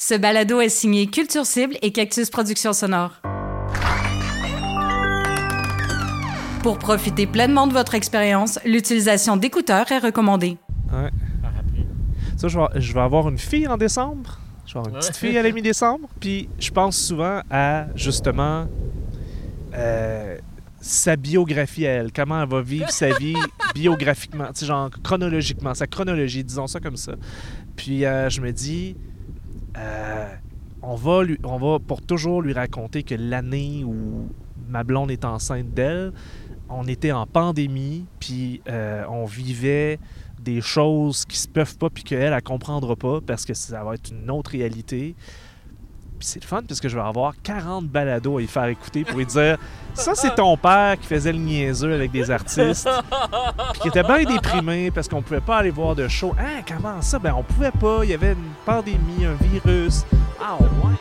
Ce balado est signé Culture Cible et Cactus Productions Sonore. Pour profiter pleinement de votre expérience, l'utilisation d'écouteurs est recommandée. Ouais. Ça, je vais, je vais avoir une fille en décembre. Je vais avoir une petite fille à la mi-décembre. Puis je pense souvent à, justement, euh, sa biographie à elle. Comment elle va vivre sa vie biographiquement, tu sais, genre chronologiquement, sa chronologie, disons ça comme ça. Puis euh, je me dis, euh, on, va pour toujours lui raconter que l'année où ma blonde est enceinte d'elle, on était en pandémie, puis euh, on vivait des choses qui se peuvent pas, puis qu'elle, elle comprendra pas, parce que ça va être une autre réalité. Puis c'est le fun, parce que je vais avoir 40 balados à y faire écouter pour lui dire Ça, c'est ton père qui faisait le niaiseux avec des artistes, puis qui était bien déprimé parce qu'on pouvait pas aller voir de show. Ah, comment ça? Ben, on pouvait pas, il y avait une pandémie, un virus. Ah, ouais.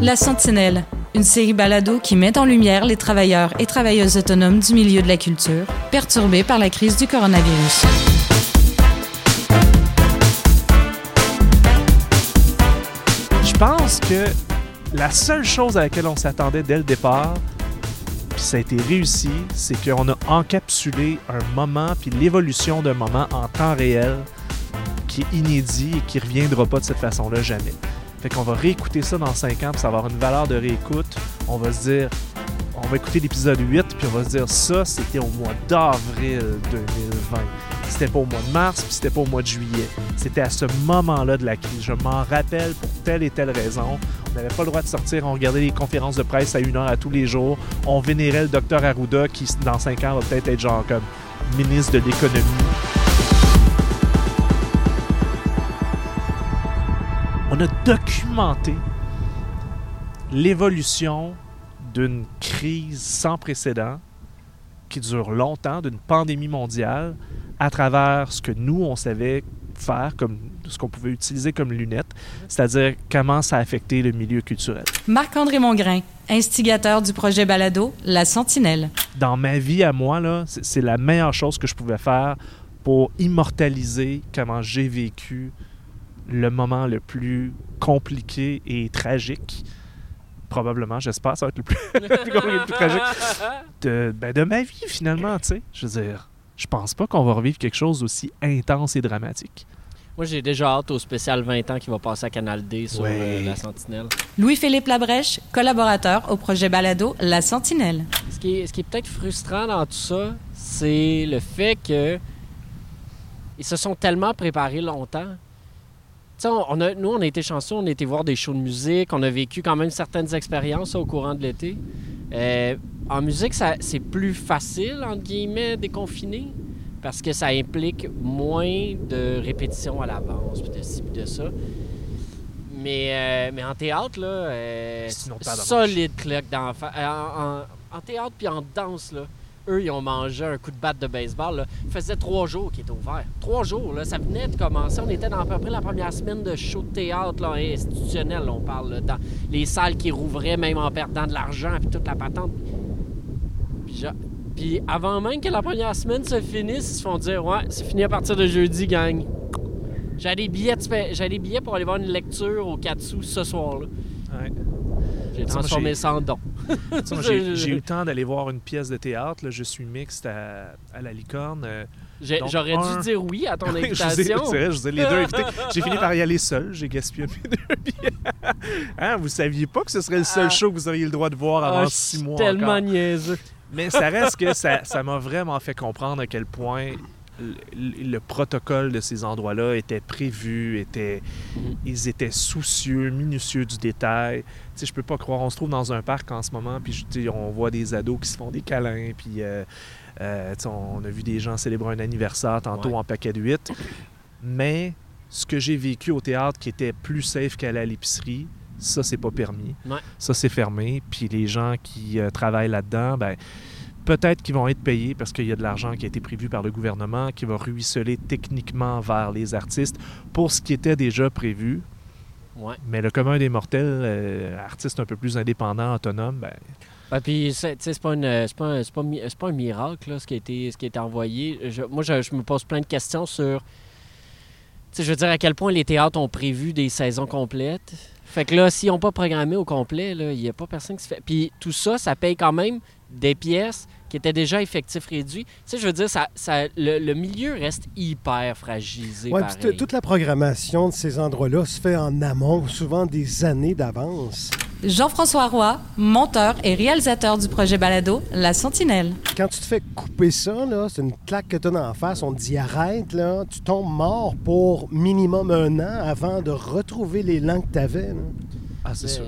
La Sentinelle, une série balado qui met en lumière les travailleurs et travailleuses autonomes du milieu de la culture, perturbés par la crise du coronavirus. Je pense que la seule chose à laquelle on s'attendait dès le départ, puis ça a été réussi, c'est qu'on a encapsulé un moment, puis l'évolution d'un moment en temps réel qui est inédit et qui ne reviendra pas de cette façon-là jamais. Fait qu'on va réécouter ça dans 5 ans, puis ça va avoir une valeur de réécoute. On va se dire, on va écouter l'épisode 8, puis on va se dire, ça, c'était au mois d'avril 2020. C'était pas au mois de mars, puis c'était pas au mois de juillet. C'était à ce moment-là de la crise. Je m'en rappelle pour telle et telle raison. On n'avait pas le droit de sortir, on regardait les conférences de presse à une heure à tous les jours. On vénérait le docteur Arruda, qui, dans 5 ans, va peut-être être genre comme ministre de l'économie. On a documenté l'évolution d'une crise sans précédent qui dure longtemps, d'une pandémie mondiale, à travers ce que nous, on savait faire, comme ce qu'on pouvait utiliser comme lunettes, c'est-à-dire comment ça a affecté le milieu culturel. Marc-André Mongrain, instigateur du projet Balado La Sentinelle. Dans ma vie à moi, là, c'est c'est la meilleure chose que je pouvais faire pour immortaliser comment j'ai vécu le moment le plus compliqué et tragique. Probablement, j'espère, ça va être le plus, le plus compliqué, le plus tragique de, ben, de ma vie, finalement, tu sais. Je veux dire, je pense pas qu'on va revivre quelque chose d'aussi intense et dramatique. Moi, j'ai déjà hâte au spécial 20 ans qui va passer à Canal D sur Ouais. euh, la Sentinelle. Louis-Philippe Labrèche, collaborateur au projet Balado La Sentinelle. Ce qui est, ce qui est peut-être frustrant dans tout ça, c'est le fait que ils se sont tellement préparés longtemps. On, a, nous, on a été chanceux, on a été voir des shows de musique, on a vécu quand même certaines expériences au courant de l'été. Euh, en musique, c'est plus facile, entre guillemets, déconfiner, parce que ça implique moins de répétitions à l'avance, puis de ci, puis de ça. Mais, euh, mais en théâtre, là, euh, solide claque d'en fa- euh, en, en- en théâtre puis en danse, là, eux, ils ont mangé un coup de batte de baseball. Là. Ça faisait trois jours qu'ils étaient ouverts. Trois jours, là, ça venait de commencer. On était dans à peu près la première semaine de show de théâtre là, institutionnel, là, on parle, là, dans les salles qui rouvraient, même en perdant de l'argent, puis toute la patente. Puis, avant même que la première semaine se finisse, ils se font dire Ouais, c'est fini à partir de jeudi, gang. J'ai des billets, de des billets pour aller voir une lecture au Katsu ce soir-là. Ouais. J'ai transformé ça en don. J'ai eu le temps d'aller voir une pièce de théâtre. là. Je suis mixte à, à la licorne. euh, J'aurais un- dû dire oui à ton invitation. c'est vrai, je vous ai les deux invités. J'ai fini par y aller seul. J'ai gaspillé mes deux billets. Hein, vous saviez pas que ce serait le seul Ah. show que vous auriez le droit de voir avant Ah, six mois tellement encore. niaiseux. Mais ça reste que ça ça m'a vraiment fait comprendre à quel point le, le protocole de ces endroits-là était prévu, était, Mhm. ils étaient soucieux, minutieux du détail. Tu sais, je peux pas croire. On se trouve dans un parc en ce moment, puis je- on voit des ados qui se font des câlins, puis euh, euh, on a vu des gens célébrer un anniversaire tantôt Ouais. en paquet de 8. Mais ce que j'ai vécu au théâtre qui était plus safe qu'aller à l'épicerie, ça, c'est pas permis. Ouais. Ça, c'est fermé. Puis les gens qui euh, travaillent là-dedans, ben, peut-être qu'ils vont être payés parce qu'il y a de l'argent qui a été prévu par le gouvernement qui va ruisseler techniquement vers les artistes pour ce qui était déjà prévu. Ouais. Mais le commun des mortels, euh, artistes un peu plus indépendants, autonomes, ben, Ouais, puis, c'est pas, une- c'est pas, un- c'est pas, pas un miracle, là, ce, qui a été, ce qui a été envoyé. Je- moi, je, je me pose plein de questions sur. Je veux dire, à quel point les théâtres ont prévu des saisons complètes. Fait que là, s'ils n'ont pas programmé au complet, il n'y a pas personne qui se fait. Puis tout ça, ça paye quand même des pièces qui étaient déjà effectifs réduits. Tu sais, je veux dire, ça, ça, le, le milieu reste hyper fragilisé. Ouais, puis toute la programmation de ces endroits-là se fait en amont, souvent des années d'avance. Jean-François Roy, monteur et réalisateur du projet Balado La Sentinelle. Quand tu te fais couper ça, c'est une claque que tu as en face, on te dit arrête, là, tu tombes mort pour minimum un an avant de retrouver l'élan que tu avais. Ah, c'est sûr.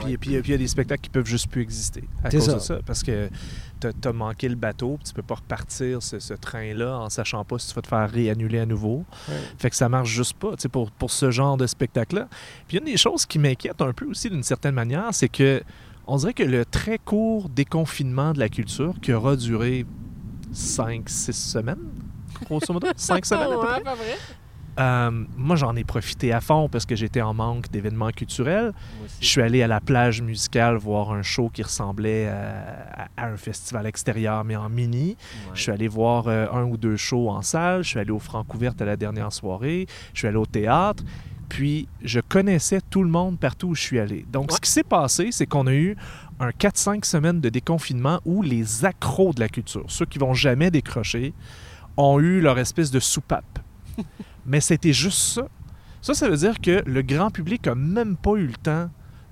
Puis puis- puis il y a des spectacles qui peuvent juste plus exister à cause ça. de ça. Parce que t'as as manqué le bateau, puis tu peux pas repartir ce, ce train-là en sachant pas si tu vas te faire réannuler à nouveau. Ouais. Fait que ça marche juste pas tu sais, pour, pour ce genre de spectacle-là. Puis une des choses qui m'inquiète un peu aussi d'une certaine manière, c'est que on dirait que le très court déconfinement de la culture, qui aura duré 5-6 semaines, grosso modo, 5 semaines à peu Ouais, près, pas vrai? Euh, moi j'en ai profité à fond parce que j'étais en manque d'événements culturels. Je suis allé à la plage musicale voir un show qui ressemblait à, à un festival extérieur, mais en mini. Ouais. Je suis allé voir euh, un ou deux shows en salle. Je suis allé au Francouverte à la dernière soirée. Je suis allé au théâtre. Puis, je connaissais tout le monde partout où je suis allé. Donc, ce qui s'est passé, c'est qu'on a eu un 4-5 semaines de déconfinement où les accros de la culture, ceux qui vont jamais décrocher, ont eu leur espèce de soupape. Mais c'était juste ça. Ça, ça veut dire que le grand public a même pas eu le temps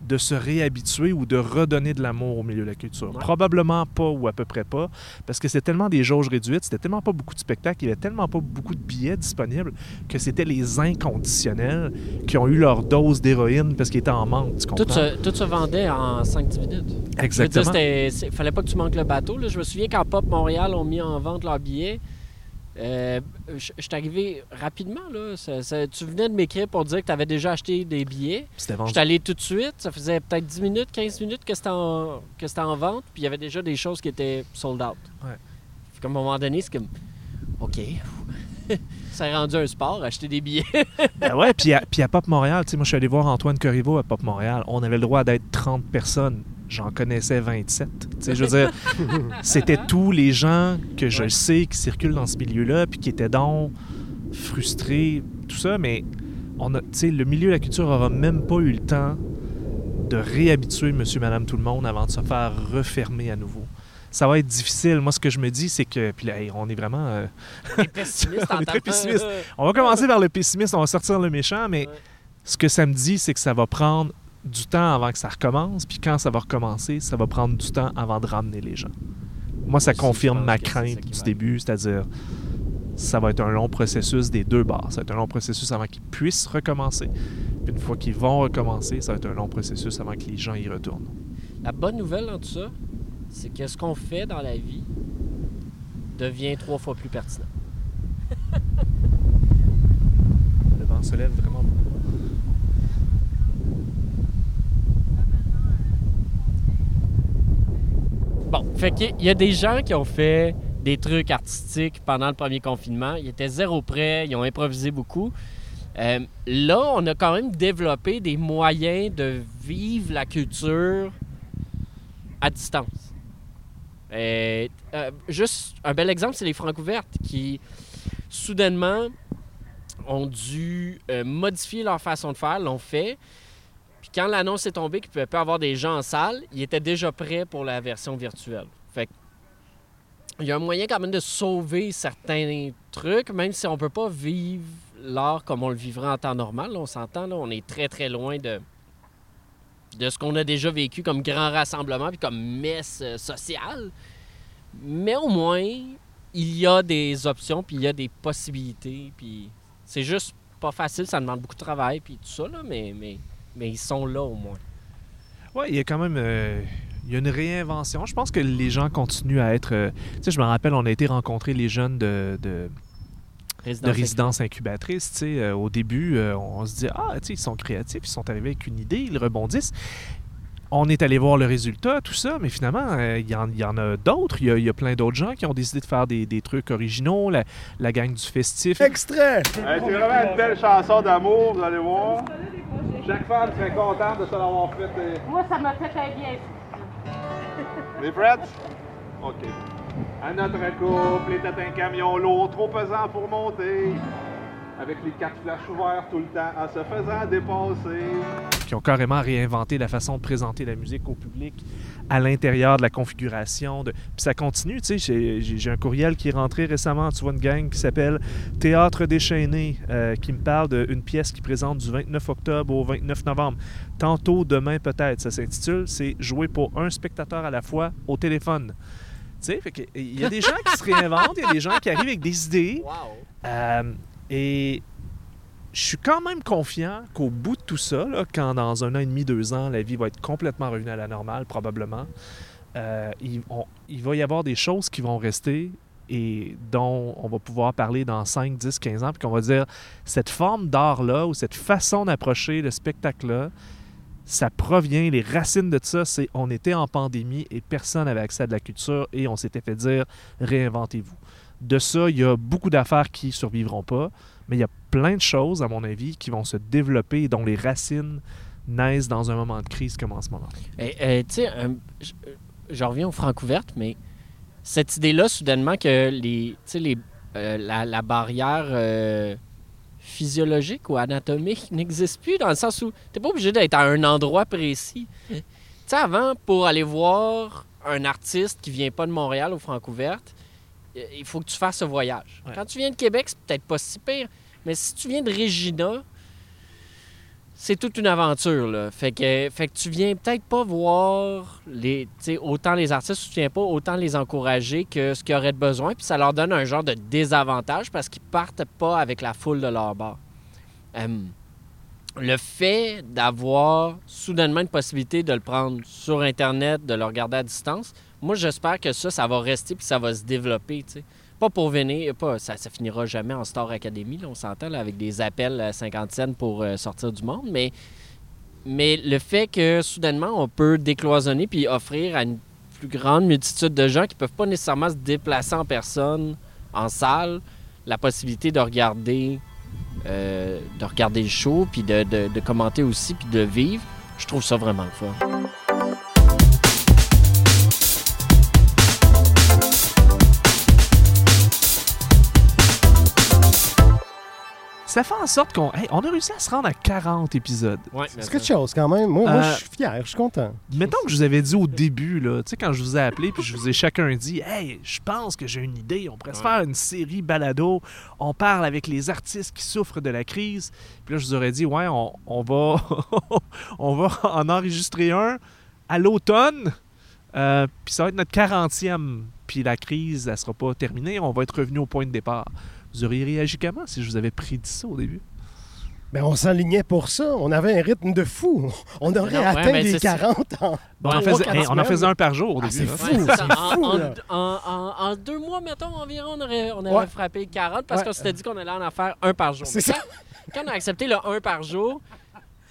de se réhabituer ou de redonner de l'amour au milieu de la culture. Ouais. Probablement pas ou à peu près pas, parce que c'était tellement des jauges réduites, c'était tellement pas beaucoup de spectacles, il y avait tellement pas beaucoup de billets disponibles que c'était les inconditionnels qui ont eu leur dose d'héroïne parce qu'ils étaient en manque, tu comprends? Tout se, tout se vendait en 5-10 minutes. Exactement. c'est- fallait pas que tu manques le bateau. là. Je me souviens quand Pop Montréal ont mis en vente leurs billets. Euh, je je suis arrivé rapidement. Là. Ça- ça- tu venais de m'écrire pour dire que tu avais déjà acheté des billets. C'était Je suis allé tout de suite. Ça faisait peut-être 10 minutes, 15 minutes que c'était en, que c'était en vente. Puis il y avait déjà des choses qui étaient sold out. Ouais. Fait qu'à un moment donné, c'est comme OK. ça est rendu un sport, acheter des billets. Ben ouais, puis à, puis à Pop Montréal, moi je suis allé voir Antoine Corriveau à Pop Montréal. On avait le droit d'être 30 personnes. J'en connaissais 27. Tu sais, je veux dire, c'était tous les gens que je Ouais. sais qui circulent dans ce milieu-là, puis qui étaient donc frustrés, tout ça, mais on a, tu sais, le milieu de la culture aura même pas eu le temps de réhabituer monsieur, madame, tout le monde avant de se faire refermer à nouveau. Ça va être difficile. Moi, ce que je me dis, c'est que. Puis là, hey, on est vraiment. euh, T'es pessimiste On est très pessimiste. On va commencer vers le pessimiste, on va sortir le méchant, mais Ouais. ce que ça me dit, c'est que ça va prendre du temps avant que ça recommence, puis quand ça va recommencer, ça va prendre du temps avant de ramener les gens. Moi, ça confirme ma crainte du début, c'est-à-dire ça va être un long processus des deux barres. Ça va être un long processus avant qu'ils puissent recommencer. Puis une fois qu'ils vont recommencer, ça va être un long processus avant que les gens y retournent. La bonne nouvelle dans tout ça, c'est que ce qu'on fait dans la vie devient trois fois plus pertinent. Le vent se lève vraiment Bon, fait qu'il y a des gens qui ont fait des trucs artistiques pendant le premier confinement. Ils étaient zéro prêt, ils ont improvisé beaucoup. Euh, là, on a quand même développé des moyens de vivre la culture à distance. Euh, euh, juste un bel exemple, c'est les Francouvertes qui, soudainement, ont dû modifier leur façon de faire, l'ont fait. Puis quand l'annonce est tombée qu'il ne pouvait pas avoir des gens en salle, ils étaient déjà prêts pour la version virtuelle. Fait il y a un moyen quand même de sauver certains trucs, même si on peut pas vivre l'art comme on le vivrait en temps normal. on s'entend, là, on est très très loin de, de ce qu'on a déjà vécu comme grand rassemblement puis comme messe euh, sociale. Mais au moins, il y a des options puis il y a des possibilités. Puis c'est juste pas facile, ça demande beaucoup de travail puis tout ça, là, mais, mais, mais ils sont là au moins. Ouais, il y a quand même euh, il y a une réinvention. Je pense que les gens continuent à être. euh, tu sais, je me rappelle, on a été rencontrer les jeunes de, de, de résidence incubatrice. Tu sais, euh, au début, euh, on se dit ah, tu sais, ils sont créatifs, ils sont arrivés avec une idée, ils rebondissent. On est allé voir le résultat, tout ça, mais finalement, euh, il y, en- il y en a d'autres. Il y a, il y a plein d'autres gens qui ont décidé de faire des, des trucs originaux. La, la gang du festif. Extrait! Hey, c'est vraiment une belle chanson d'amour, vous allez voir. Chaque femme serait contente de se l'avoir fait. euh, Moi, ça m'a fait un bien fou. Les Freds? OK. À notre couple était un camion lourd trop pesant pour monter. Avec les quatre flashs ouverts tout le temps en se faisant dépasser. qui ont carrément réinventé la façon de présenter la musique au public à l'intérieur de la configuration. De... Puis ça continue, tu sais. J'ai- un courriel qui est rentré récemment, tu vois, une gang qui s'appelle Théâtre déchaîné, euh, qui me parle d'une pièce qui présente du 29 octobre au 29 novembre. Tantôt, demain, peut-être. Ça s'intitule C'est jouer pour un spectateur à la fois au téléphone. Tu sais, il y a des gens qui se réinventent, il y a des gens qui arrivent avec des idées. Wow. Euh, et je suis quand même confiant qu'au bout de tout ça, quand dans un an et demi, deux ans, la vie va être complètement revenue à la normale, probablement, euh, il va y avoir des choses qui vont rester et dont on va pouvoir parler dans 5, 10, 15 ans, puis qu'on va dire, cette forme d'art-là ou cette façon d'approcher le spectacle-là, ça provient, les racines de ça, c'est on était en pandémie et personne n'avait accès à de la culture et on s'était fait dire, réinventez-vous. De ça, il y a beaucoup d'affaires qui survivront pas, mais il y a plein de choses, à mon avis, qui vont se développer et dont les racines naissent dans un moment de crise comme en ce moment. Et, euh, tu sais, euh, je, reviens aux Francouvertes, mais cette idée-là, soudainement, que les, les, euh, la, la barrière euh, physiologique ou anatomique n'existe plus, dans le sens où tu pas obligé d'être à un endroit précis. Tu sais, avant, pour aller voir un artiste qui vient pas de Montréal aux euh, il faut que tu fasses ce voyage. Ouais. Quand tu viens de Québec, c'est peut-être pas si pire, mais si tu viens de Regina, c'est toute une aventure. Là. Fait, que, fait que tu viens peut-être pas voir les, autant les artistes, tu viens pas autant les encourager que ce qu'ils auraient de besoin, puis ça leur donne un genre de désavantage parce qu'ils partent pas avec la foule de leur bar. Euh, le fait d'avoir soudainement une possibilité de le prendre sur Internet, de le regarder à distance, moi j'espère que ça, ça va rester puis ça va se développer. tu sais. Pas pour venir, pas, ça, ça finira jamais en Star Academy, on s'entend, avec des appels à 50 cents pour euh, sortir du monde, mais, mais le fait que soudainement on peut décloisonner puis offrir à une plus grande multitude de gens qui peuvent pas nécessairement se déplacer en personne, en salle, la possibilité de regarder, euh, de regarder le show, puis de, de- de commenter aussi, puis de vivre, je trouve ça vraiment le Ça fait en sorte qu'on hey, on a réussi à se rendre à 40 épisodes. Ouais, C'est quelque chose quand même. Moi, moi, Euh, je suis fier, je suis content. Mettons que je vous avais dit au début, là, tu sais, quand je vous ai appelé, puis je vous ai chacun dit Hey, je pense que j'ai une idée, on pourrait se faire une série balado, on parle avec les artistes qui souffrent de la crise. Puis là, je vous aurais dit Ouais, on, on va, on va en enregistrer un à l'automne, euh, puis ça va être notre 40e, puis la crise, elle sera pas terminée, on va être revenu au point de départ. Vous auriez réagi comment si je vous avais prédit ça au début? Ben, on s'enlignait pour ça. On avait un rythme de fou. On aurait Non, ouais, atteint les c'est ça. 40 ans. Bon, on, en faisait, hey, on en faisait un par jour au Ah, début. c'est fou. Ouais, en, fou, en- en- en- en deux mois, mettons, environ, on aurait, on aurait Ouais. frappé 40 parce Ouais. qu'on s'était dit qu'on allait en faire un par jour. C'est ça. Quand, on a accepté le un par jour,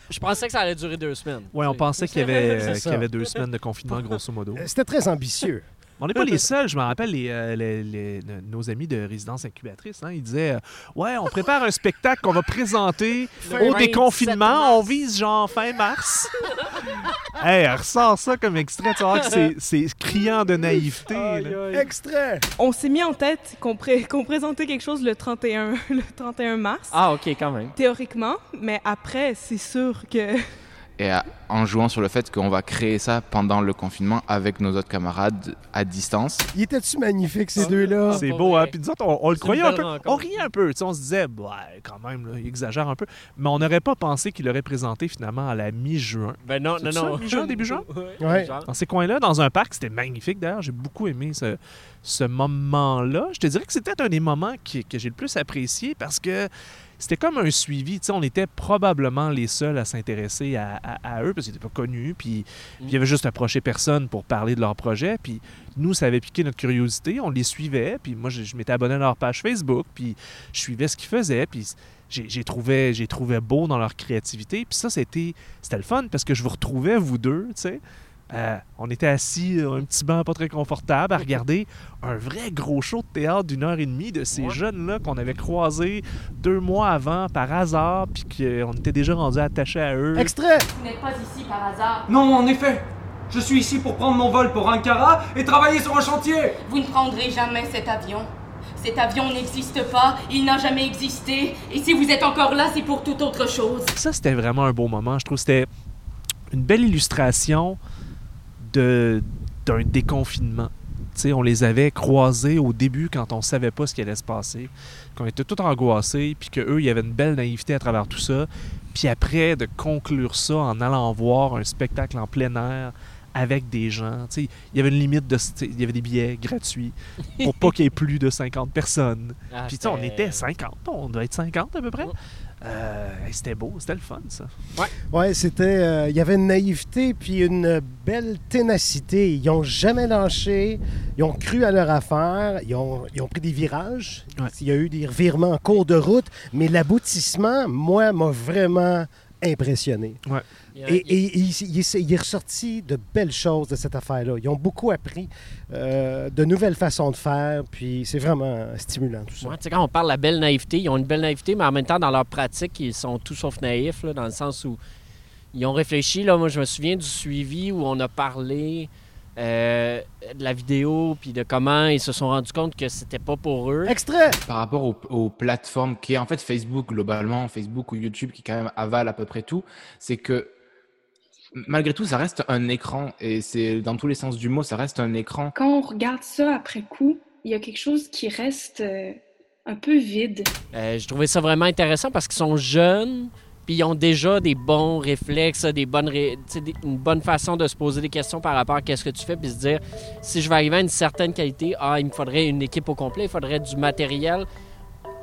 je pensais que ça allait durer deux semaines. Oui, on pensait qu'il y, avait, C'est euh, ça. qu'il y avait deux semaines de confinement, grosso modo. Euh, C'était très ambitieux. On n'est pas les seuls. Je me rappelle les, euh, les- les- nos amis de résidence incubatrice. hein, ils disaient euh, Ouais, on prépare un spectacle qu'on va présenter au 27 déconfinement. On vise genre fin mars. hey, ressort ça comme extrait. Tu vas voir que c'est- criant de naïveté. là. Extrait. On s'est mis en tête qu'on pré- qu'on présentait quelque chose le 31, le 31 mars, Ah, OK, quand même. théoriquement, mais après, c'est sûr que et à- en jouant sur le fait qu'on va créer ça pendant le confinement avec nos autres camarades à distance. Il était-tu magnifique, ces deux-là? C'est pas beau, hein? Puis nous autres, on, on le C'est croyait un peu. rencontre. On riait un peu. On se disait, ouais, quand même, là, il exagère un peu. Mais on n'aurait pas pensé qu'il aurait présenté finalement à la mi-juin. Ben non, C'est non, non. mi-juin, début juin? Ouais. dans ces coins-là, dans un parc. C'était magnifique d'ailleurs. J'ai beaucoup aimé ce, ce moment-là. Je te dirais que c'était un des moments qui- que j'ai le plus apprécié parce que c'était comme un suivi. Tu sais, on était probablement les seuls à s'intéresser à, à- à eux parce qu'ils n'étaient pas connus. Puis puis ils avaient juste approché personne pour parler de leur projet. Puis nous, ça avait piqué notre curiosité. On les suivait. Puis moi, je, je m'étais abonné à leur page Facebook. Puis je suivais ce qu'ils faisaient. Puis j'ai trouvé, j'ai trouvé beau dans leur créativité. Puis ça, c'était c'était le fun parce que je vous retrouvais, vous deux, tu sais. Euh, on était assis, euh, un petit banc pas très confortable, à regarder un vrai gros show de théâtre d'une heure et demie de ces Ouais. jeunes-là qu'on avait croisés deux mois avant par hasard, puis qu'on était déjà rendus attachés à eux. Extrait. Vous n'êtes pas ici par hasard. Non, en effet. Je suis ici pour prendre mon vol pour Ankara et travailler sur un chantier Vous ne prendrez jamais cet avion. Cet avion n'existe pas, il n'a jamais existé, et si vous êtes encore là, c'est pour toute autre chose. Ça, c'était vraiment un beau moment. Je trouve que c'était une belle illustration d'un déconfinement. On les avait croisés au début quand on savait pas ce qui allait se passer, qu'on était tout angoissés, puis qu'eux, il y avait une belle naïveté à travers tout ça. Puis après, de conclure ça en allant voir un spectacle en plein air avec des gens. Il y avait une limite de. Il y avait des billets gratuits pour pas qu'il y ait plus de 50 personnes. Ah, Puis on était 50, on devait être 50 à peu près. Euh, c'était beau, c'était le fun ça. Ouais, c'était. euh, Il y avait une naïveté puis une belle ténacité. Ils n'ont jamais lâché. Ils ont cru à leur affaire. Ils ont, ils ont pris des virages. Ouais. Il y a eu des revirements en cours de route. Mais l'aboutissement, moi, m'a vraiment impressionné. Et, et il, il est- il est ressorti de belles choses de cette affaire-là. Ils ont beaucoup appris euh, de nouvelles façons de faire. Puis c'est vraiment stimulant tout ça. Ouais, tu sais, quand on parle de la belle naïveté, ils ont une belle naïveté, mais en même temps, dans leur pratique, ils sont tout sauf naïfs, là, dans le sens où ils ont réfléchi. Là, moi, je me souviens du suivi où on a parlé euh, de la vidéo, puis de comment ils se sont rendus compte que c'était pas pour eux. Extrait! Par rapport aux, aux plateformes qui est en fait Facebook globalement, Facebook ou YouTube qui quand même avale à peu près tout, c'est que malgré tout ça reste un écran et c'est dans tous les sens du mot ça reste un écran. Quand on regarde ça après coup, il y a quelque chose qui reste euh, un peu vide. Euh, je trouvais ça vraiment intéressant parce qu'ils sont jeunes, puis ils ont déjà des bons réflexes, des bonnes ré- des- une bonne façon de se poser des questions par rapport à qu'est-ce que tu fais, puis se dire si je vais arriver à une certaine qualité, ah, il me faudrait une équipe au complet, il faudrait du matériel.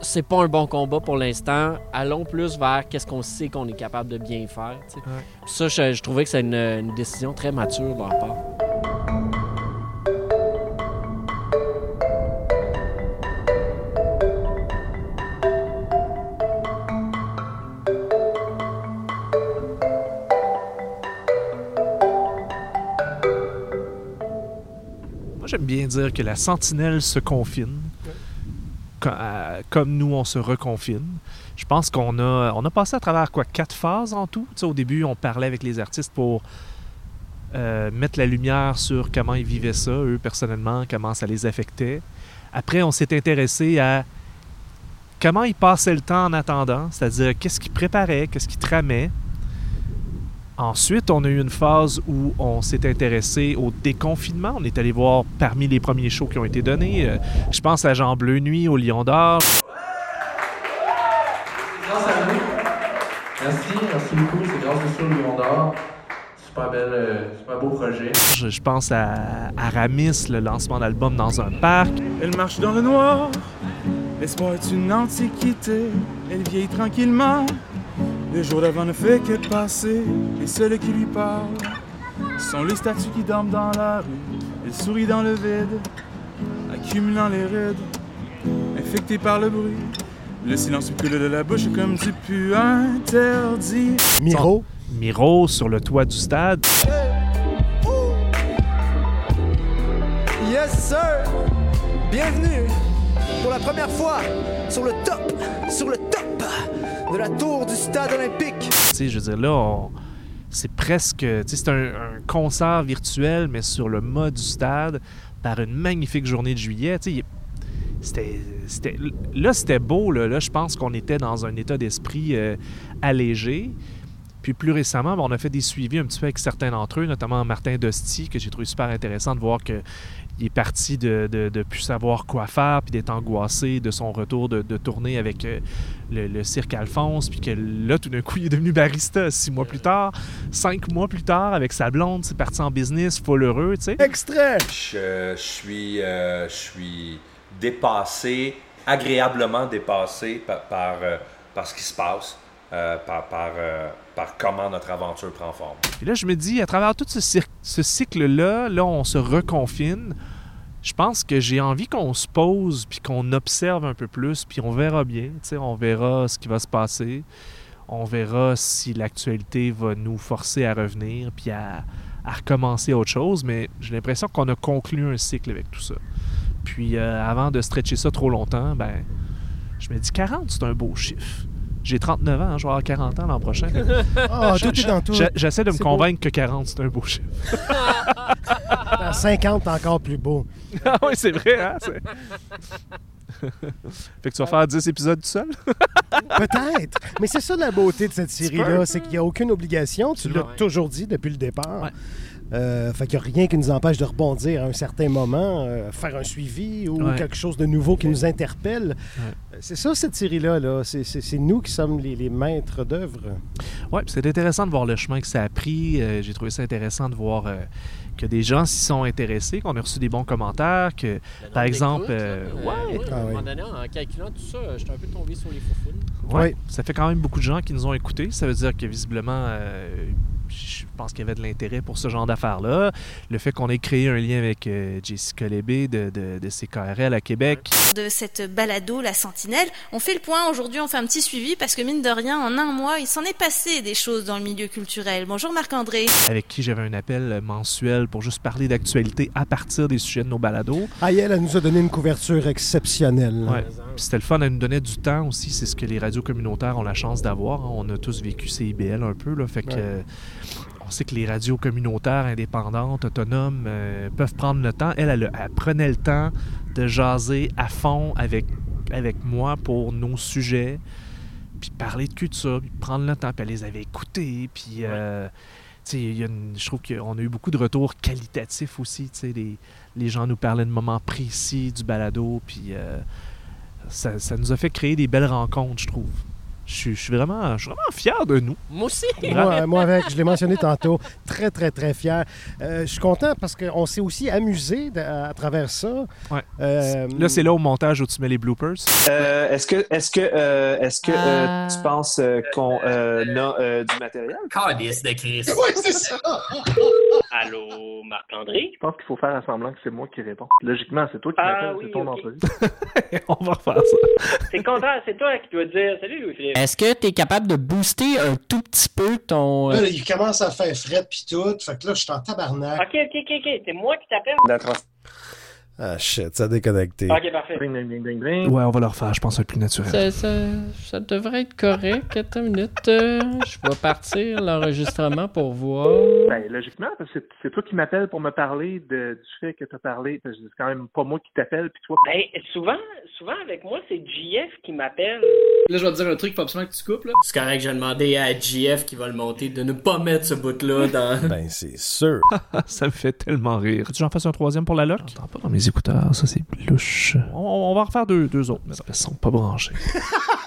C'est pas un bon combat pour l'instant. Allons plus vers qu'est-ce qu'on sait qu'on est capable de bien faire. Ouais. Ça, je, je trouvais que c'est une, une décision très mature de leur part. J'aime bien dire que la sentinelle se confine, co- comme nous, on se reconfine. Je pense qu'on a, on a passé à travers quoi, quatre phases en tout. Au début, on parlait avec les artistes pour euh, mettre la lumière sur comment ils vivaient ça, eux personnellement, comment ça les affectait. Après, on s'est intéressé à comment ils passaient le temps en attendant, c'est-à-dire qu'est-ce qu'ils préparaient, qu'est-ce qu'ils tramaient. Ensuite, on a eu une phase où on s'est intéressé au déconfinement. On est allé voir parmi les premiers shows qui ont été donnés. euh, je pense à Jean Bleu Nuit au Lion d'Or. Grâce à vous. Merci, merci beaucoup. C'est grâce au show Lion d'Or. Super belle, euh, super beau projet. Je, je pense à Aramis, le lancement d'album dans un parc. Elle marche dans le noir. L'espoir est une antiquité. Elle vieillit tranquillement. Le jour d'avant ne fait que passer. Les seuls qui lui parlent sont les statues qui dorment dans la rue. Elle sourit dans le vide, accumulant les rides, infectée par le bruit. Le silence coule de la bouche comme du pu interdit. Miro. Miro sur le toit du stade. Yes, sir! Bienvenue pour la première fois sur le top, sur le top de la tour du stade olympique. Tu je veux dire, là, c'est presque. C'est un, concert virtuel, mais sur le mode du stade, par une magnifique journée de juillet. Tu c'était, c'était- là, c'était beau. Là, Là, je pense qu'on était dans un état d'esprit euh, allégé. Puis plus récemment, ben, on a fait des suivis un petit peu avec certains d'entre eux, notamment Martin Dosti, que j'ai trouvé super intéressant de voir que il est parti de ne plus savoir quoi faire, puis d'être angoissé de son retour de, de tournée avec euh, le, le cirque Alphonse, puis que là, tout d'un coup, il est devenu barista six mois plus tard. Cinq mois plus tard, avec sa blonde, c'est parti en business, full heureux, tu sais. Extrait! Je, je suis, euh, je suis dépassé, agréablement dépassé par, par, euh, par ce qui se passe, euh, par, par, euh, par comment notre aventure prend forme. Et là, je me dis, à travers tout ce cycle-là, là, on se reconfine. Je pense que j'ai envie qu'on se pose, puis qu'on observe un peu plus, puis on verra bien. On verra ce qui va se passer. On verra si l'actualité va nous forcer à revenir, puis à, à recommencer autre chose. Mais j'ai l'impression qu'on a conclu un cycle avec tout ça. Puis euh, avant de stretcher ça trop longtemps, ben, je me dis 40, c'est un beau chiffre. J'ai 39 ans, hein, je vais avoir 40 ans l'an prochain. Ah, tout est dans tout. je- J'essaie de me beau. convaincre que 40, c'est un beau chiffre. À 50, t'es encore plus beau. ah oui, c'est vrai, hein? fait que tu vas faire 10 épisodes tout seul? Peut-être. Mais c'est ça la beauté de cette série-là, c'est qu'il n'y a aucune obligation. Tu l'as Ouais. toujours dit depuis le départ. Euh, fait qu'il n'y a rien qui nous empêche de rebondir à un certain moment, euh, faire un suivi ou Ouais. quelque chose de nouveau qui nous interpelle. C'est ça, cette série-là. Là. C'est, nous qui sommes les, les maîtres d'œuvre. Oui, c'est intéressant de voir le chemin que ça a pris. Euh, J'ai trouvé ça intéressant de voir euh, que des gens s'y sont intéressés, qu'on a reçu des bons commentaires, que, par exemple... euh, Euh, ouais, oui, à un moment donné, en calculant tout ça, j'étais un peu tombé sur les foufounes. Ouais, ça fait quand même beaucoup de gens qui nous ont écoutés. Ça veut dire que visiblement, euh, je pense qu'il y avait de l'intérêt pour ce genre d'affaires-là. Le fait qu'on ait créé un lien avec euh, Jessica Lébé de, de, de CKRL à Québec. de cette balado La Sentinelle. On fait le point aujourd'hui, on fait un petit suivi parce que mine de rien, en un mois, il s'en est passé des choses dans le milieu culturel. Bonjour Marc-André. avec qui j'avais un appel mensuel pour juste parler d'actualité à partir des sujets de nos balados. Ayel, elle nous a donné une couverture exceptionnelle. Ouais. C'était le fun, elle nous donnait du temps aussi. C'est ce que les radios communautaires ont la chance d'avoir. hein. On a tous vécu CIBL un peu. Là, fait que, Ouais. On sait que les radios communautaires, indépendantes, autonomes, euh, peuvent prendre le temps. Elle, elle, elle prenait le temps de jaser à fond avec, avec moi pour nos sujets, puis parler de culture, puis prendre le temps. Puis elle les avait écoutés, puis... euh, y a une- je trouve qu'on a eu beaucoup de retours qualitatifs aussi. Les, les gens nous parlaient de moments précis du balado, puis euh, ça, ça nous a fait créer des belles rencontres, je trouve. Je suis, je suis vraiment, je suis vraiment fier de nous. Moi aussi. Moi, moi avec, je l'ai mentionné tantôt, très, très, très fier. Euh, je suis content parce qu'on s'est aussi amusé à, à travers ça. Ouais. Euh, Là, c'est là au montage où tu mets les bloopers. Euh, est-ce que, est-ce que, euh, est-ce que euh, Euh. tu penses euh, qu'on euh, a euh, du matériel? Calice de Chris. Oui, c'est ça. Allô, Marc-André? Je pense qu'il faut faire semblant que c'est moi qui réponds. Logiquement, c'est toi qui Ah m'appelles, oui, c'est ton ok. entrevue. On va refaire ça. C'est le contraire, c'est toi qui dois dire Salut Louis-Philippe. Est-ce que tu es capable de booster un tout petit peu ton. euh, Là, il commence à faire fret puis tout. Fait que là, je suis en tabarnak. Ok, ok, ok, ok. C'est moi qui t'appelle. Ah shit, ça a déconnecté. Ok, parfait. Ouais, on va le refaire, je pense que être plus naturel. Ça, ça- ça devrait être correct. Attends une minute. euh, je vais partir l'enregistrement pour voir. Ben, logiquement, parce que c'est toi qui m'appelles pour me parler de, du fait que tu as parlé. parce que C'est quand même pas moi qui t'appelle, puis toi. Ben, souvent, souvent avec moi, c'est JF qui m'appelle. Là, je vais te dire un truc, faut absolument que tu coupes. Là. C'est correct, j'ai demandé à JF qui va le monter de ne pas mettre ce bout-là dans. Ben, c'est sûr. ça me fait tellement rire. Tu j'en fasse un troisième pour la loc? Pas dans mes écouteurs, ça c'est louche. On, on va refaire deux, deux autres, mais ça sont pas branchés.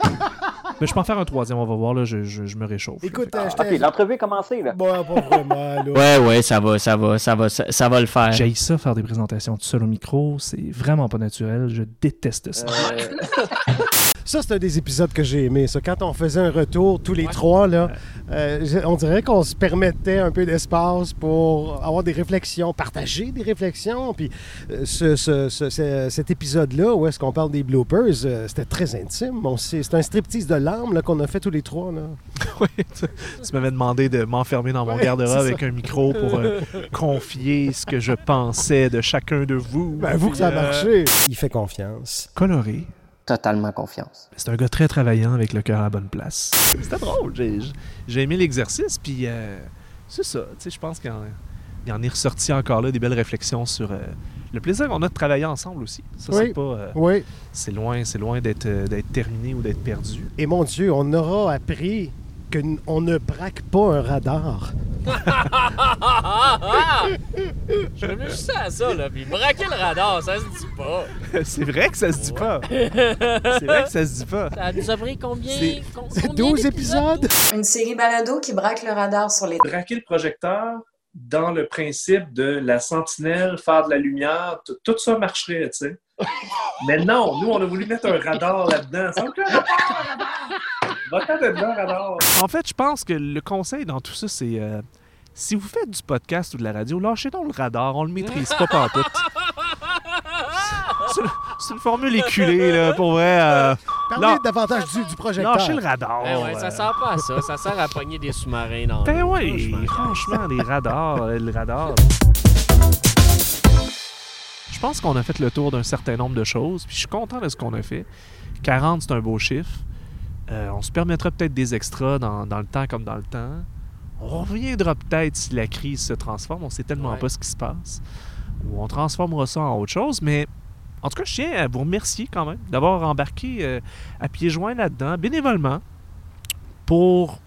mais je peux en faire un troisième, on va voir, là, je, je- je me réchauffe. Écoute, euh, Ok, l'entrevue est commencée, là. Bon, pas vraiment, là. Ouais, ouais, ça va, ça va, ça va, ça, ça va le faire. J'ai ça faire des présentations tout seul au micro, c'est vraiment pas naturel, je déteste ça. Ça, c'est un des épisodes que j'ai aimé. Ça. Quand on faisait un retour tous les trois, là, euh, on dirait qu'on se permettait un peu d'espace pour avoir des réflexions, partager des réflexions. Puis euh, ce- ce- ce- ce- cet épisode-là, où est-ce qu'on parle des bloopers, euh, c'était très intime. C'est un striptease de larmes là, qu'on a fait tous les trois. Là. Oui, tu, tu m'avais demandé de m'enfermer dans mon Ouais, garde-robe avec un micro pour confier ce que je pensais de chacun de vous. Ben, vous que ça a marché. Il fait confiance. Coloré. Totalement confiance. C'est un gars très travaillant avec le cœur à la bonne place. C'était drôle. J'ai, aimé l'exercice, puis euh, c'est ça. Tu sais, je pense qu'il en, est ressorti encore là des belles réflexions sur euh, le plaisir qu'on a de travailler ensemble aussi. Ça, Oui. c'est pas. euh, Oui. C'est loin, c'est loin d'être, euh, d'être terminé ou d'être perdu. Et mon Dieu, on aura appris qu'on ne braque pas un radar. Je réfléchissais à ça, là, puis braquer le radar, ça se dit pas. c'est vrai que ça se dit pas. C'est vrai que ça se dit pas. Ça nous a pris combien? C'est- com- C'est combien 12 épisodes? Une série balado qui braque le radar sur les... Braquer le projecteur dans le principe de la sentinelle, faire de la lumière, tout- tout ça marcherait, tu sais. Mais non, nous, on a voulu mettre un radar là-dedans. Ça n'a aucun rapport, un radar! Va-t'en dedans, radar! En fait, je pense que le conseil dans tout ça, c'est euh, si vous faites du podcast ou de la radio, lâchez donc le radar, on le maîtrise pas pantoute. C'est- C'est une formule éculée, là, pour vrai. euh, Parlez non, davantage du, du projecteur. lâchez le radar. Ben ouais, ça sert pas à ça. Ça sert à pogner des sous-marins dans Ben oui, franchement, les radars, euh, le radar. Je pense qu'on a fait le tour d'un certain nombre de choses, puis je suis content de ce qu'on a fait. 40, c'est un beau chiffre. Euh, on se permettra peut-être des extras dans, dans le temps comme dans le temps. On reviendra peut-être si la crise se transforme. On sait tellement Ouais. pas ce qui se passe. Ou on transformera ça en autre chose. Mais en tout cas, je tiens à vous remercier quand même d'avoir embarqué euh, à pieds joints là-dedans, bénévolement, pour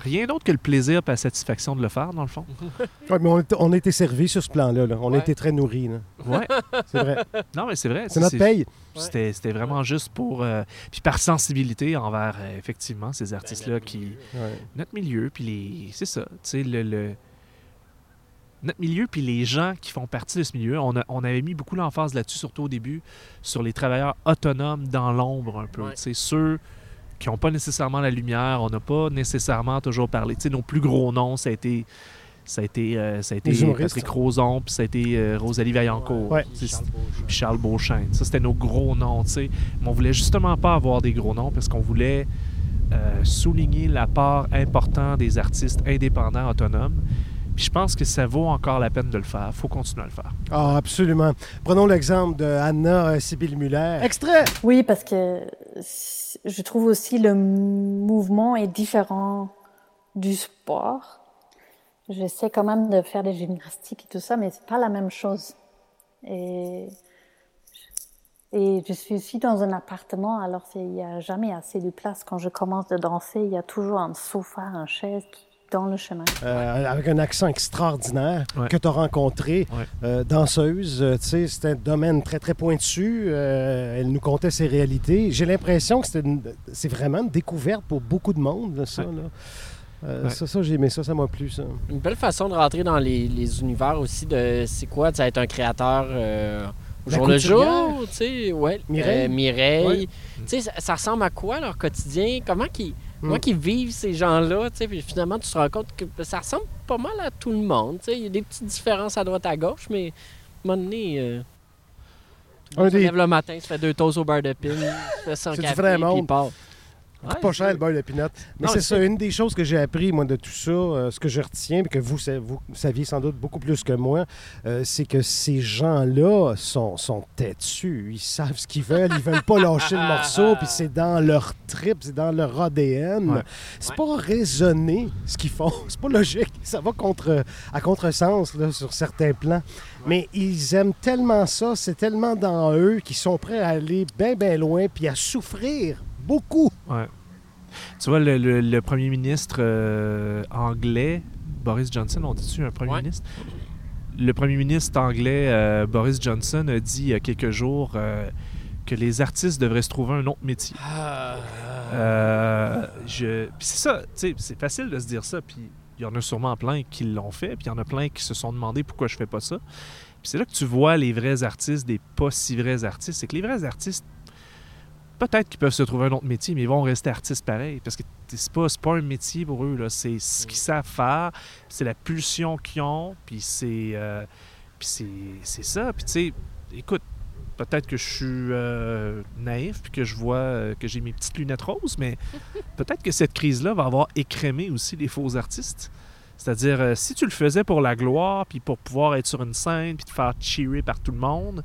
rien d'autre que le plaisir et la satisfaction de le faire, dans le fond. Ouais, mais on, a été servis sur ce plan-là. là. On a Ouais. été très nourris. Ouais. C'est vrai. Non, mais c'est vrai. C'est notre paye. C'était c'était vraiment juste pour. euh, puis par sensibilité envers, euh, effectivement, ces artistes-là qui. Ouais. Notre milieu, puis les. C'est ça. Tu sais, le, le- Notre milieu, puis les gens qui font partie de ce milieu, on, a- on avait mis beaucoup l'emphase là-dessus, surtout au début, sur les travailleurs autonomes dans l'ombre un peu. Ouais. Tu sais, ceux qui n'ont pas nécessairement la lumière, on n'a pas nécessairement toujours parlé. Tu sais, nos plus gros noms, ça a été. Ça a été, euh, ça a été. Patrick Roson, puis ça a été euh, Rosalie Vaillancourt. Ouais. Puis Charles Beauchamp. Ça, c'était nos gros noms, tu sais. Mais on voulait justement pas avoir des gros noms parce qu'on voulait euh, souligner la part importante des artistes indépendants, autonomes. Puis je pense que ça vaut encore la peine de le faire. faut continuer à le faire. Ah, absolument. Prenons l'exemple de Anna Sibylle Muller. Extrait! Oui, parce que je trouve aussi le mouvement est différent du sport. J'essaie quand même de faire des gymnastiques et tout ça, mais c'est pas la même chose. Et, je suis aussi dans un appartement, alors il n'y a jamais assez de place. Quand je commence de danser, il y a toujours un sofa, une chaise dans le chemin. Euh, avec un accent extraordinaire Ouais. que tu as rencontré, Ouais. euh, danseuse. euh, tu sais, c'est un domaine très, très pointu. euh, elle nous contait ses réalités. J'ai l'impression que c'était une- c'est vraiment une découverte pour beaucoup de monde, là, ça. Ouais. là. Euh, Ouais. Ça, ça j'ai aimé ça, ça m'a plu, ça. Une belle façon de rentrer dans les, les univers aussi de c'est quoi, tu être un créateur euh, au La jour le jour, tu sais, ouais. Mireille. Euh, Mireille. Ouais. Tu sais, ça, ça ressemble à quoi leur quotidien? Comment qu'ils Mm. comment qu'ils vivent ces gens-là, tu sais, puis finalement tu te rends compte que ça ressemble pas mal à tout le monde, il y a des petites différences à droite à gauche, mais à un moment donné, euh, tout le se des- lève le matin, se fait deux toasts au beurre de pin, se fait son C'est du café, vrai puis monde. il part. Ouais, pas cher le beurre de pinot. Mais c'est ça, une des choses que j'ai appris, moi, de tout ça, euh, ce que je retiens, puis que vous, vous saviez sans doute beaucoup plus que moi, euh, c'est que ces gens-là sont, sont têtus. Ils savent ce qu'ils veulent. Ils veulent pas lâcher le morceau, puis c'est dans leur trip, c'est dans leur ADN. Ouais. C'est pas raisonné ce qu'ils font. C'est pas logique. Ça va contre, à contresens là, sur certains plans. Mais ils aiment tellement ça, c'est tellement dans eux qu'ils sont prêts à aller bien, bien loin, puis à souffrir beaucoup. Ouais. Tu vois, le, le- le premier ministre euh, anglais, Boris Johnson, on dit-tu un premier Ouais. ministre? Le premier ministre anglais, euh, Boris Johnson, a dit il y a quelques jours euh, que les artistes devraient se trouver un autre métier. Euh, je... Puis c'est ça, tu sais, c'est facile de se dire ça, puis il y en a sûrement plein qui l'ont fait, puis il y en a plein qui se sont demandé pourquoi je fais pas ça. Puis c'est là que tu vois les vrais artistes des pas si vrais artistes. C'est que les vrais artistes, peut-être qu'ils peuvent se trouver un autre métier, mais ils vont rester artistes pareil. Parce que c'est pas, pas un métier pour eux. C'est ce qu'ils savent faire, c'est la pulsion qu'ils ont, puis c'est, euh, c'est, ça. Puis tu sais, écoute, peut-être que je suis euh, naïf, puis que je vois euh, que j'ai mes petites lunettes roses, mais peut-être que cette crise-là va avoir écrémé aussi les faux artistes. C'est-à-dire, euh, si tu le faisais pour la gloire, puis pour pouvoir être sur une scène, puis te faire cheerer par tout le monde,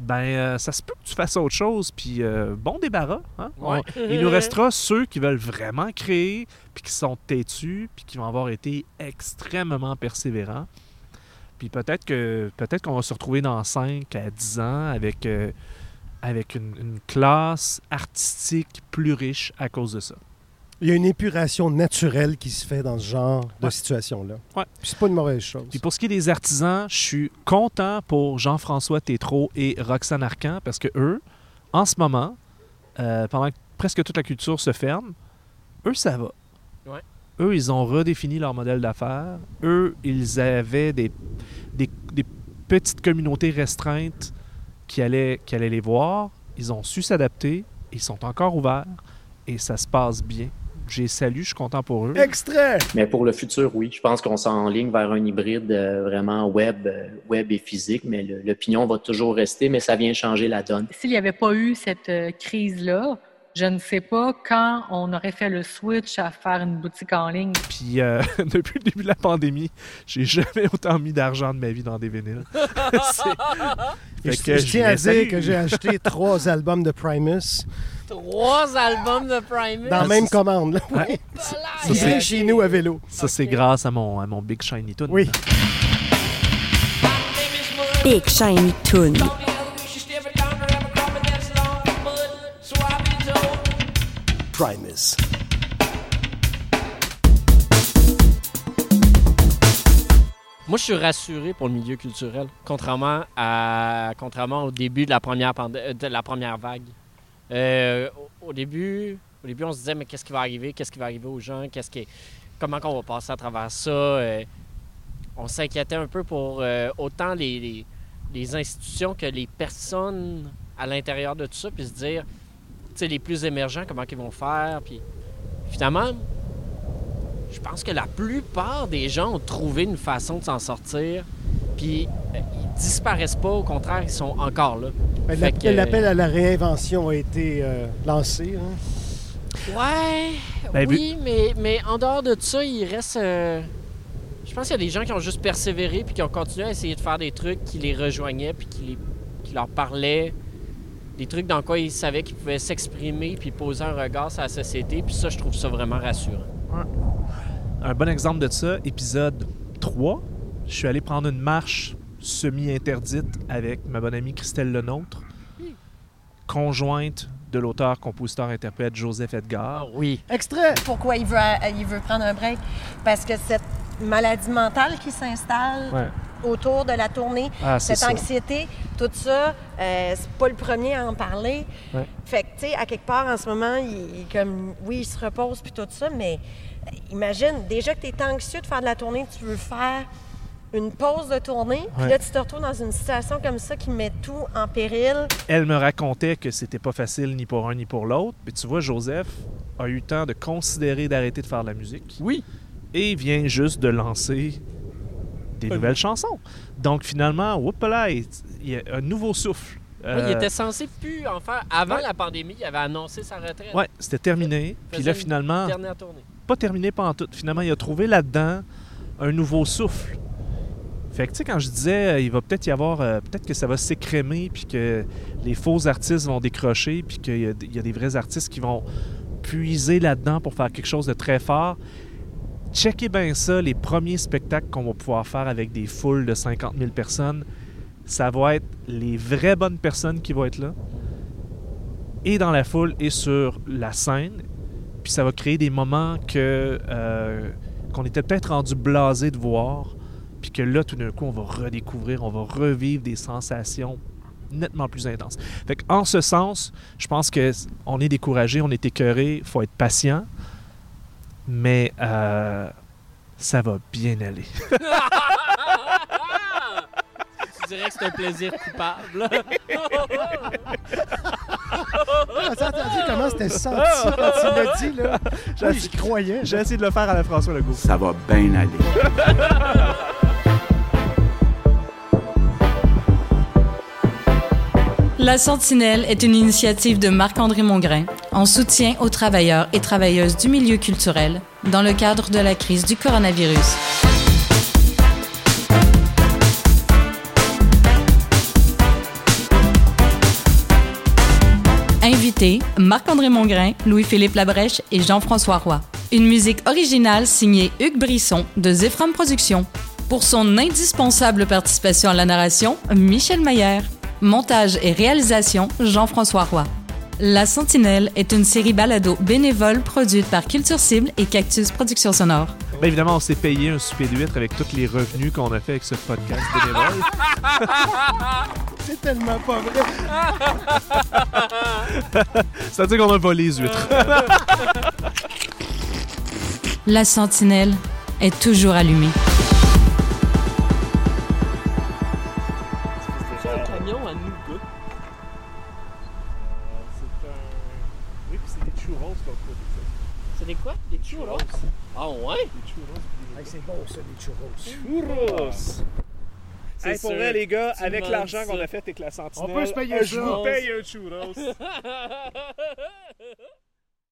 ben, euh, ça se peut que tu fasses autre chose, puis euh, bon débarras. hein? On- il nous restera ceux qui veulent vraiment créer, puis qui sont têtus, puis qui vont avoir été extrêmement persévérants. Puis peut-être que peut-être qu'on va se retrouver dans 5 à 10 ans avec, euh, avec une, une classe artistique plus riche à cause de ça. Il y a une épuration naturelle qui se fait dans ce genre de situation-là. Ouais. Puis C'est pas une mauvaise chose. Puis pour ce qui est des artisans, je suis content pour Jean-François Tétrault et Roxane Arcan parce que eux, en ce moment, euh, pendant que presque toute la culture se ferme, eux, ça va. Ouais. Eux, ils ont redéfini leur modèle d'affaires. Eux, ils avaient des, des, des petites communautés restreintes qui allaient, qui allaient les voir. Ils ont su s'adapter. Ils sont encore ouverts et ça se passe bien. J'ai salué, je suis content pour eux. Extrait! Mais pour le futur, oui. Je pense qu'on s'enligne vers un hybride euh, vraiment web, euh, web et physique, mais le- l'opinion va toujours rester, mais ça vient changer la donne. S'il n'y avait pas eu cette euh, crise-là, Je ne sais pas quand on aurait fait le switch à faire une boutique en ligne. Puis euh, depuis le début de la pandémie, j'ai jamais autant mis d'argent de ma vie dans des vinyles. Je, que je tiens à dire que j'ai acheté trois albums de Primus Trois albums de Primus. dans la même commande. Là. Ouais. Ça, c'est- chez nous à vélo. Ça, c'est grâce à mon, à mon Big Shiny Toon. Oui. Big Shiny Toon. Primus. Moi, je suis rassuré pour le milieu culturel, contrairement, à, contrairement au début de la première, pande- euh, de la première vague. Euh, au, début, au début, on se disait, mais qu'est-ce qui va arriver? Qu'est-ce qui va arriver aux gens? Qu'est-ce comment qu'on va passer à travers ça? Euh, on s'inquiétait un peu pour euh, autant les, les- les institutions que les personnes à l'intérieur de tout ça, puis se dire, tu sais, les plus émergents, comment ils vont faire? Puis finalement, je pense que la plupart des gens ont trouvé une façon de s'en sortir. Puis euh, ils disparaissent pas, au contraire, ils sont encore là. L'appel- que- L'appel à la réinvention a été euh, lancé. hein? Ouais, Ben, oui, mais, mais en dehors de ça, il reste. euh, Je pense qu'il y a des gens qui ont juste persévéré puis qui ont continué à essayer de faire des trucs qui les rejoignaient puis qui, les- qui leur parlaient. Des trucs dans quoi ils savaient qu'ils pouvaient s'exprimer puis poser un regard sur la société. Puis ça, je trouve ça vraiment rassurant. Un bon exemple de ça, épisode 3. Je suis allé prendre une marche semi-interdite avec ma bonne amie Christelle Lenôtre, conjointe de l'auteur, compositeur, interprète Joseph Edgar. oui. Extrait! Pourquoi il veut, il veut prendre un break? Parce que cette maladie mentale qui s'installe Ouais. autour de la tournée, Ah, cette ça. anxiété, tout ça, euh, c'est pas le premier à en parler. Ouais. Fait que, tu sais, à quelque part, en ce moment, il, il comme, oui, il se repose puis tout ça, mais euh, imagine, déjà que tu es anxieux de faire de la tournée, tu veux faire une pause de tournée, puis Ouais. là, tu te retrouves dans une situation comme ça qui met tout en péril. Elle me racontait que c'était pas facile ni pour un ni pour l'autre. Mais tu vois, Joseph a eu le temps de considérer d'arrêter de faire de la musique. Oui. Et vient juste de lancer des nouvelles chansons. Donc finalement, whoop là, il y a un nouveau souffle. Il Euh, était censé plus en faire. Avant ouais. la pandémie, il avait annoncé sa retraite. Ouais, c'était terminé. Puis là, finalement, Dernière tournée. pas terminé pas en tout. Finalement, il a trouvé là-dedans un nouveau souffle. Fait que, tu sais, quand je disais, euh, il va peut-être y avoir, euh, peut-être que ça va s'écrémer, puis que les faux artistes vont décrocher, puis qu'il y, y a des vrais artistes qui vont puiser là-dedans pour faire quelque chose de très fort. Checkez bien ça, les premiers spectacles qu'on va pouvoir faire avec des foules de 50 000 personnes, ça va être les vraies bonnes personnes qui vont être là, et dans la foule, et sur la scène. Puis ça va créer des moments euh, qu'on était peut-être rendu blasé de voir, puis que là, tout d'un coup, on va redécouvrir, on va revivre des sensations nettement plus intenses. Fait que, en ce sens, je pense que on est découragé, on est écœuré, faut être patient, mais euh, ça va bien aller. Tu dirais que c'est un plaisir coupable. Ah, T'as entendu comment c'était senti quand tu l'as dit, là? J'ai Oui, essayé- j'y croyais. J'ai essayé de le faire à la François Legault. Ça va bien aller. La Sentinelle est une initiative de Marc-André Mongrain en soutien aux travailleurs et travailleuses du milieu culturel dans le cadre de la crise du coronavirus. Invités, Marc-André Mongrain, Louis-Philippe Labrèche et Jean-François Roy. Une musique originale signée Hugues Brisson de Zephram Productions. Pour son indispensable participation à la narration, Michel Maillère. Montage et réalisation, Jean-François Roy. La Sentinelle est une série balado bénévole produite par Culture Cible et Cactus Productions Sonores. Bien évidemment, on s'est payé un souper d'huître avec tous les revenus qu'on a fait avec ce podcast bénévole. C'est tellement pas vrai. C'est-à-dire qu'on a volé les huîtres. La Sentinelle est toujours allumée. Des quoi? Des churros? Ah ouais? Des churros. c'est bon, ça, les churros. Churros! Hey, pour vrai, les gars, Tu avec l'argent qu'on a fait avec la sentinelle, On peut se payer je ça. vous paye un churros.